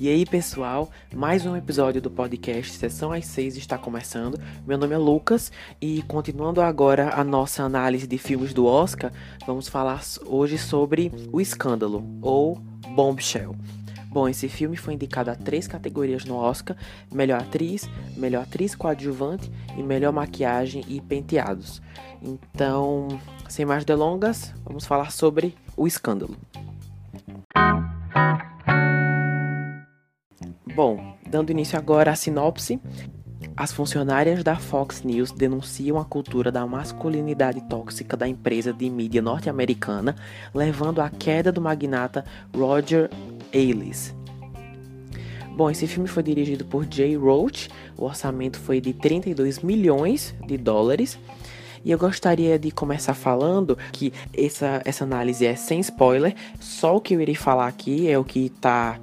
E aí, pessoal, mais um episódio do podcast Sessão às 6 está começando. Meu nome é Lucas e continuando agora a nossa análise de filmes do Oscar, vamos falar hoje sobre O Escândalo ou Bombshell. Bom, esse filme foi indicado a três categorias no Oscar: melhor atriz, melhor atriz coadjuvante e melhor maquiagem e penteados. Então, sem mais delongas, vamos falar sobre O Escândalo. Bom, dando início agora à sinopse, as funcionárias da Fox News denunciam a cultura da masculinidade tóxica da empresa de mídia norte-americana, levando à queda do magnata Roger Ailes. Bom, esse filme foi dirigido por Jay Roach, o orçamento foi de 32 milhões de dólares. E eu gostaria de começar falando que essa, essa análise é sem spoiler, só o que eu irei falar aqui é o que está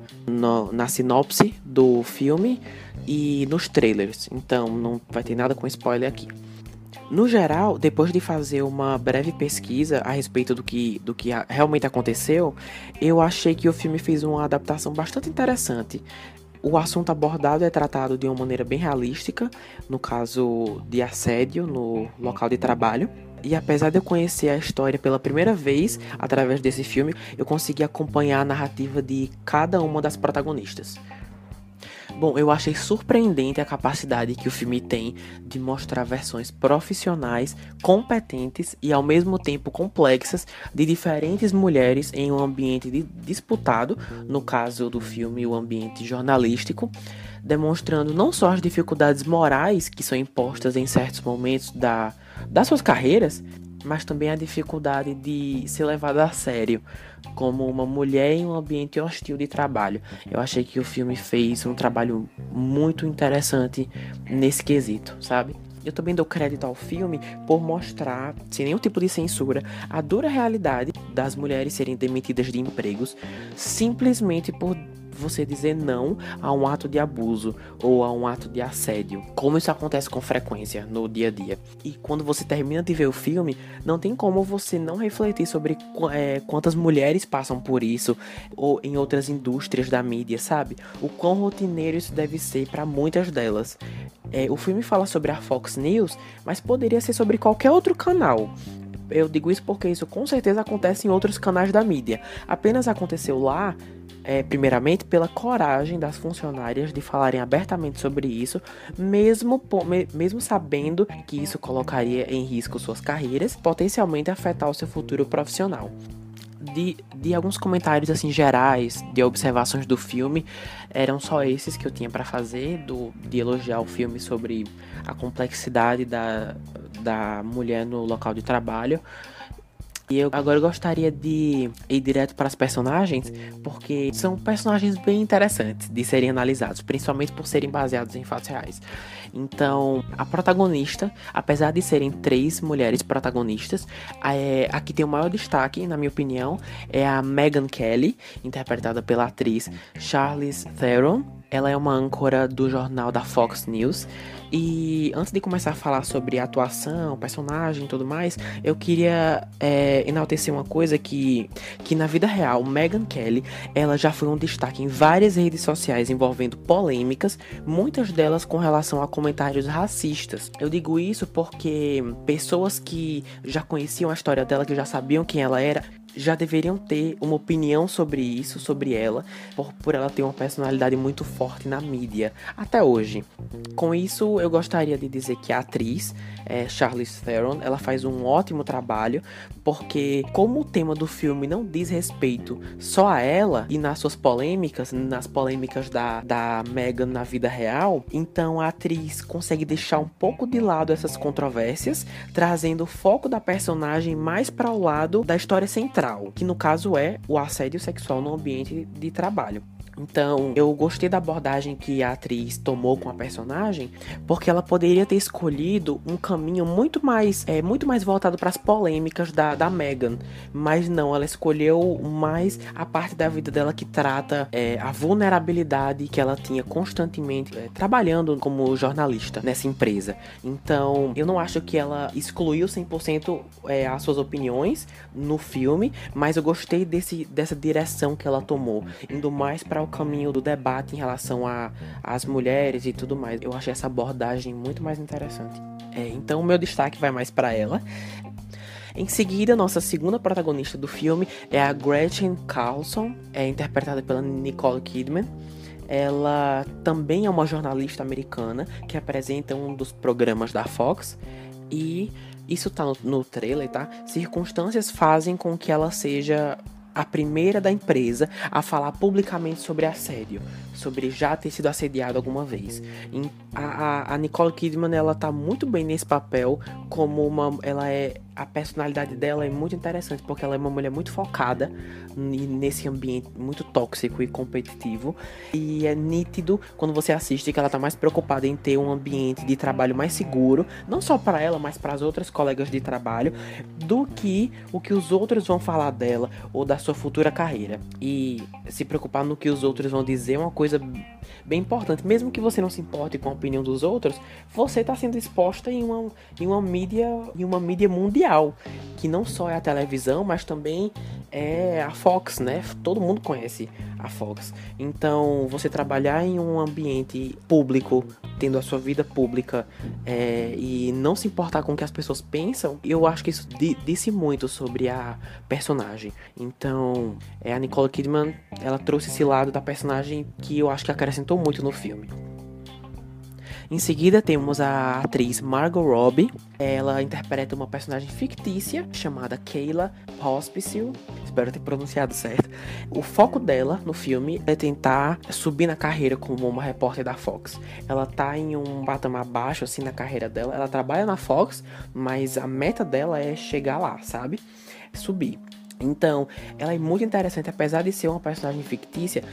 na sinopse do filme e nos trailers, então não vai ter nada com spoiler aqui. No geral, depois de fazer uma breve pesquisa a respeito do que, do que realmente aconteceu, eu achei que o filme fez uma adaptação bastante interessante. O assunto abordado é tratado de uma maneira bem realística, no caso de assédio no local de trabalho. E apesar de eu conhecer a história pela primeira vez através desse filme, eu consegui acompanhar a narrativa de cada uma das protagonistas. Bom, eu achei surpreendente a capacidade que o filme tem de mostrar versões profissionais, competentes e ao mesmo tempo complexas de diferentes mulheres em um ambiente disputado, no caso do filme, o ambiente jornalístico, demonstrando não só as dificuldades morais que são impostas em certos momentos da, das suas carreiras, mas também a dificuldade de ser levada a sério como uma mulher em um ambiente hostil de trabalho. Eu achei que o filme fez um trabalho muito interessante nesse quesito, sabe? Eu também dou crédito ao filme por mostrar, sem nenhum tipo de censura, a dura realidade das mulheres serem demitidas de empregos simplesmente por você dizer não a um ato de abuso ou a um ato de assédio, como isso acontece com frequência no dia a dia. E quando você termina de ver o filme, não tem como você não refletir sobre é, quantas mulheres passam por isso ou em outras indústrias da mídia, sabe? O quão rotineiro isso deve ser para muitas delas. É, o filme fala sobre a Fox News, mas poderia ser sobre qualquer outro canal. Eu digo isso porque isso com certeza acontece em outros canais da mídia. Apenas aconteceu lá é, primeiramente, pela coragem das funcionárias de falarem abertamente sobre isso, mesmo, mesmo sabendo que isso colocaria em risco suas carreiras, potencialmente afetar o seu futuro profissional. De, de, alguns comentários assim gerais, de observações do filme, eram só esses que eu tinha para fazer, do, de elogiar o filme sobre a complexidade da, da mulher no local de trabalho. E eu agora gostaria de ir direto para as personagens, porque são personagens bem interessantes de serem analisados, principalmente por serem baseados em fatos reais. Então, a protagonista, apesar de serem três mulheres protagonistas, é, a que tem o maior destaque, na minha opinião, é a Megan Kelly, interpretada pela atriz Charlize Theron. Ela é uma âncora do jornal da Fox News e antes de começar a falar sobre atuação, personagem e tudo mais, eu queria é, enaltecer uma coisa que, que na vida real, Megan Kelly, ela já foi um destaque em várias redes sociais envolvendo polêmicas, muitas delas com relação a comentários racistas. Eu digo isso porque pessoas que já conheciam a história dela, que já sabiam quem ela era, já deveriam ter uma opinião sobre isso, sobre ela, por, por ela ter uma personalidade muito forte na mídia, até hoje. Com isso, eu gostaria de dizer que a atriz, é, Charlize Theron, ela faz um ótimo trabalho, porque como o tema do filme não diz respeito só a ela e nas suas polêmicas, nas polêmicas da, da Megan na vida real, então a atriz consegue deixar um pouco de lado essas controvérsias, trazendo o foco da personagem mais para o lado da história central que no caso é o assédio sexual no ambiente de trabalho. Então, eu gostei da abordagem que a atriz tomou com a personagem, porque ela poderia ter escolhido um caminho muito mais, é, muito mais voltado para as polêmicas da, da Megan, mas não, ela escolheu mais a parte da vida dela que trata é, a vulnerabilidade que ela tinha constantemente é, trabalhando como jornalista nessa empresa. Então, eu não acho que ela excluiu 100% é, as suas opiniões no filme, mas eu gostei desse, dessa direção que ela tomou, indo mais para o caminho do debate em relação às mulheres e tudo mais. Eu achei essa abordagem muito mais interessante. É, então, o meu destaque vai mais para ela. Em seguida, nossa segunda protagonista do filme é a Gretchen Carlson, é interpretada pela Nicole Kidman. Ela também é uma jornalista americana que apresenta um dos programas da Fox e isso tá no, no trailer, tá? Circunstâncias fazem com que ela seja a primeira da empresa a falar publicamente sobre assédio, sobre já ter sido assediado alguma vez. A, a, Nicole Kidman ela tá muito bem nesse papel como uma, ela é a personalidade dela é muito interessante porque ela é uma mulher muito focada nesse ambiente muito tóxico e competitivo e é nítido quando você assiste que ela tá mais preocupada em ter um ambiente de trabalho mais seguro, não só para ela, mas para as outras colegas de trabalho, do que o que os outros vão falar dela ou da sua futura carreira. E se preocupar no que os outros vão dizer é uma coisa bem importante, mesmo que você não se importe com a opinião dos outros, você está sendo exposta em uma, em uma mídia, em uma mídia mundial, que não só é a televisão, mas também é a Fox, né? Todo mundo conhece a Fox. Então, você trabalhar em um ambiente público, tendo a sua vida pública é, e não se importar com o que as pessoas pensam, eu acho que isso disse muito sobre a personagem. Então, é, a Nicole Kidman, ela trouxe esse lado da personagem que eu acho que acrescentou muito no filme. Em seguida temos a atriz Margot Robbie. Ela interpreta uma personagem fictícia chamada Kayla Hospice. Espero ter pronunciado certo. O foco dela no filme é tentar subir na carreira como uma repórter da Fox. Ela tá em um patamar baixo assim na carreira dela. Ela trabalha na Fox, mas a meta dela é chegar lá, sabe? Subir. Então, ela é muito interessante, apesar de ser uma personagem fictícia,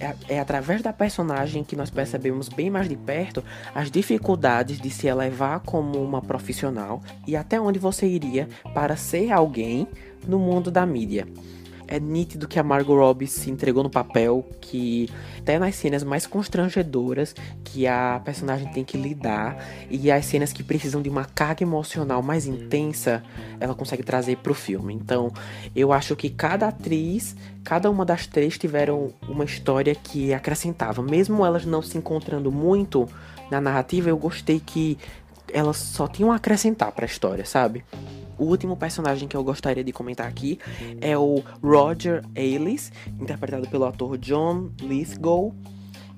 é, é, através da personagem que nós percebemos bem mais de perto as dificuldades de se elevar como uma profissional e até onde você iria para ser alguém no mundo da mídia é nítido que a Margot Robbie se entregou no papel, que até nas cenas mais constrangedoras que a personagem tem que lidar e as cenas que precisam de uma carga emocional mais intensa, ela consegue trazer pro filme. Então, eu acho que cada atriz, cada uma das três tiveram uma história que acrescentava, mesmo elas não se encontrando muito na narrativa, eu gostei que elas só tinham a acrescentar para a história, sabe? O último personagem que eu gostaria de comentar aqui é o Roger Ailes, interpretado pelo ator John Lithgow.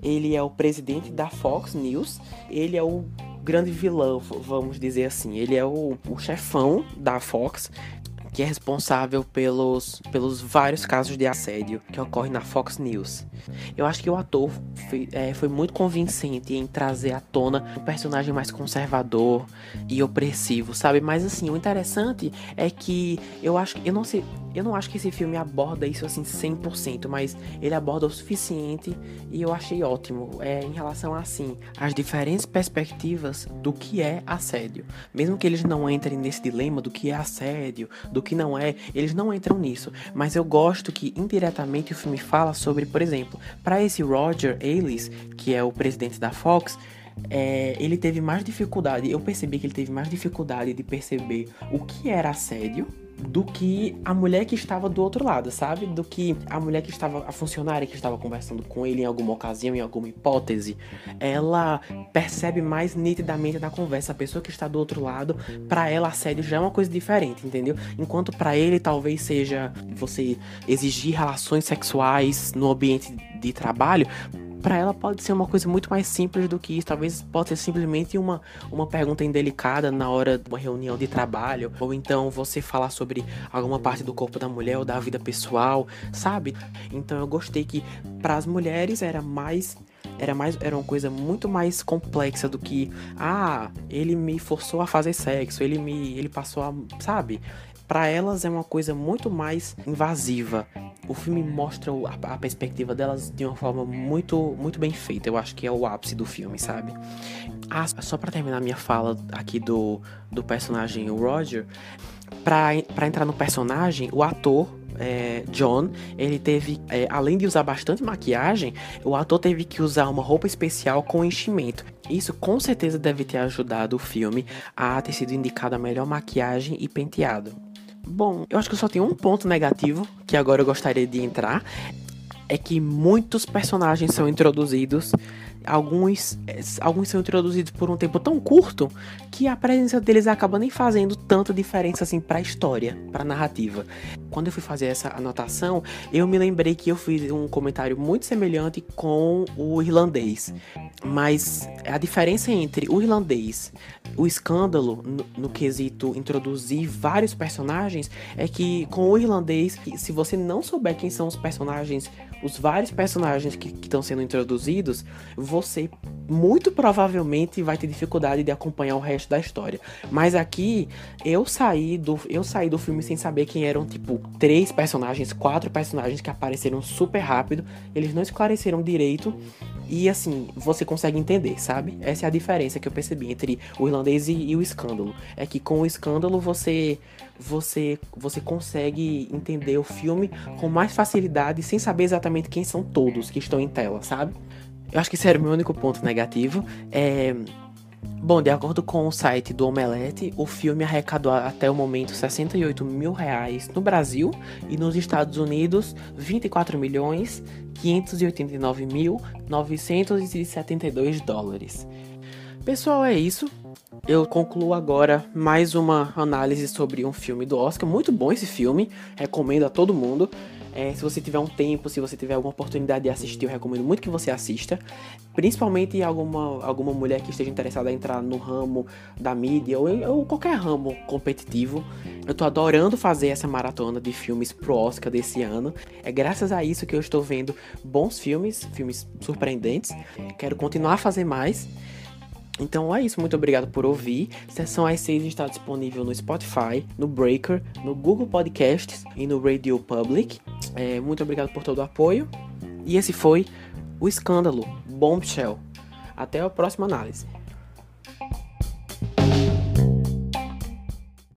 Ele é o presidente da Fox News. Ele é o grande vilão, vamos dizer assim. Ele é o, o chefão da Fox que é responsável pelos, pelos vários casos de assédio que ocorrem na Fox News. Eu acho que o ator foi, é, foi muito convincente em trazer à tona um personagem mais conservador e opressivo, sabe? Mas assim, o interessante é que eu acho que eu não sei, eu não acho que esse filme aborda isso assim 100%, mas ele aborda o suficiente e eu achei ótimo é, em relação a assim, as diferentes perspectivas do que é assédio. Mesmo que eles não entrem nesse dilema do que é assédio, do que não é, eles não entram nisso. Mas eu gosto que indiretamente o filme fala sobre, por exemplo, para esse Roger Ailes, que é o presidente da Fox, é, ele teve mais dificuldade, eu percebi que ele teve mais dificuldade de perceber o que era assédio do que a mulher que estava do outro lado, sabe? Do que a mulher que estava, a funcionária que estava conversando com ele em alguma ocasião, em alguma hipótese, ela percebe mais nitidamente na conversa a pessoa que está do outro lado, para ela assédio já é uma coisa diferente, entendeu? Enquanto para ele talvez seja você exigir relações sexuais no ambiente de trabalho, para ela pode ser uma coisa muito mais simples do que isso. Talvez pode ser simplesmente uma, uma pergunta indelicada na hora de uma reunião de trabalho, ou então você falar sobre alguma parte do corpo da mulher ou da vida pessoal, sabe? Então eu gostei que para as mulheres era mais era mais era uma coisa muito mais complexa do que ah, ele me forçou a fazer sexo, ele me ele passou a, sabe? para elas é uma coisa muito mais invasiva. O filme mostra a, a, perspectiva delas de uma forma muito, muito bem feita. Eu acho que é o ápice do filme, sabe? Ah, só para terminar minha fala aqui do, do personagem Roger, para entrar no personagem, o ator é, John, ele teve, é, além de usar bastante maquiagem, o ator teve que usar uma roupa especial com enchimento. Isso com certeza deve ter ajudado o filme a ter sido indicado a melhor maquiagem e penteado. Bom, eu acho que eu só tenho um ponto negativo que agora eu gostaria de entrar. É que muitos personagens são introduzidos alguns, alguns são introduzidos por um tempo tão curto que a presença deles acaba nem fazendo tanta diferença assim para a história, para a narrativa. Quando eu fui fazer essa anotação, eu me lembrei que eu fiz um comentário muito semelhante com o irlandês. Mas a diferença entre o irlandês, o escândalo no, no quesito introduzir vários personagens é que com o irlandês, se você não souber quem são os personagens, os vários personagens que estão sendo introduzidos, você muito provavelmente vai ter dificuldade de acompanhar o resto da história. Mas aqui eu saí do eu saí do filme sem saber quem eram tipo três personagens, quatro personagens que apareceram super rápido. Eles não esclareceram direito e assim, você consegue entender, sabe? Essa é a diferença que eu percebi entre o irlandês e, e o escândalo. É que com o escândalo você você você consegue entender o filme com mais facilidade sem saber exatamente quem são todos que estão em tela, sabe? Eu acho que esse era o meu único ponto negativo. É... Bom, de acordo com o site do Omelete, o filme arrecadou até o momento 68 mil reais no Brasil e nos Estados Unidos 24 milhões 589 mil 972 dólares. Pessoal, é isso. Eu concluo agora mais uma análise sobre um filme do Oscar. Muito bom esse filme, recomendo a todo mundo. É, se você tiver um tempo, se você tiver alguma oportunidade de assistir, eu recomendo muito que você assista. Principalmente alguma, alguma mulher que esteja interessada em entrar no ramo da mídia ou, ou qualquer ramo competitivo. Eu tô adorando fazer essa maratona de filmes pro Oscar desse ano. É graças a isso que eu estou vendo bons filmes, filmes surpreendentes. Quero continuar a fazer mais. Então é isso, muito obrigado por ouvir. Sessão às 6 está disponível no Spotify, no Breaker, no Google Podcasts e no Radio Public. É, muito obrigado por todo o apoio. E esse foi o escândalo Bombshell. Até a próxima análise.